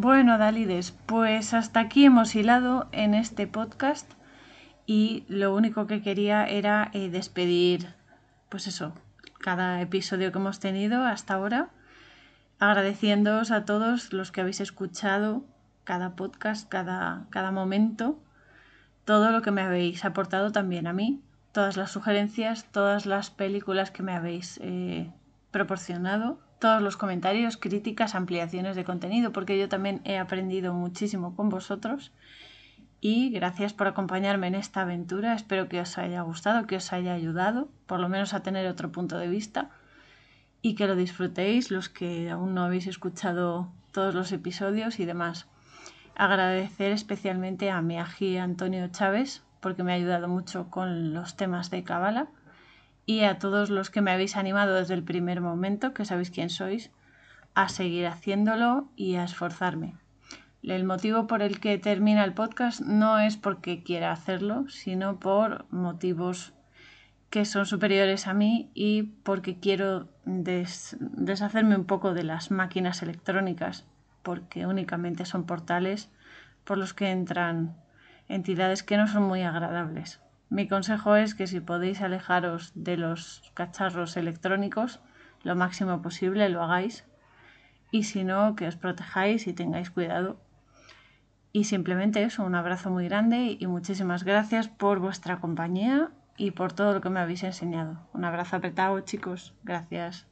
Bueno, Dalides, pues hasta aquí hemos hilado en este podcast y lo único que quería era eh, despedir, pues eso, cada episodio que hemos tenido hasta ahora, agradeciéndoos a todos los que habéis escuchado cada podcast, cada, cada momento, todo lo que me habéis aportado también a mí, todas las sugerencias, todas las películas que me habéis eh, proporcionado, todos los comentarios, críticas, ampliaciones de contenido, porque yo también he aprendido muchísimo con vosotros. Y gracias por acompañarme en esta aventura. Espero que os haya gustado, que os haya ayudado, por lo menos a tener otro punto de vista. Y que lo disfrutéis los que aún no habéis escuchado todos los episodios y demás. Agradecer especialmente a mi ají Antonio Chávez, porque me ha ayudado mucho con los temas de Cábala y a todos los que me habéis animado desde el primer momento, que sabéis quién sois, a seguir haciéndolo y a esforzarme. El motivo por el que termina el podcast no es porque quiera hacerlo, sino por motivos que son superiores a mí y porque quiero deshacerme un poco de las máquinas electrónicas, porque únicamente son portales por los que entran entidades que no son muy agradables. Mi consejo es que si podéis alejaros de los cacharros electrónicos lo máximo posible, lo hagáis. Y si no, que os protejáis y tengáis cuidado. Y simplemente eso, un abrazo muy grande y muchísimas gracias por vuestra compañía y por todo lo que me habéis enseñado. Un abrazo apretado, chicos. Gracias.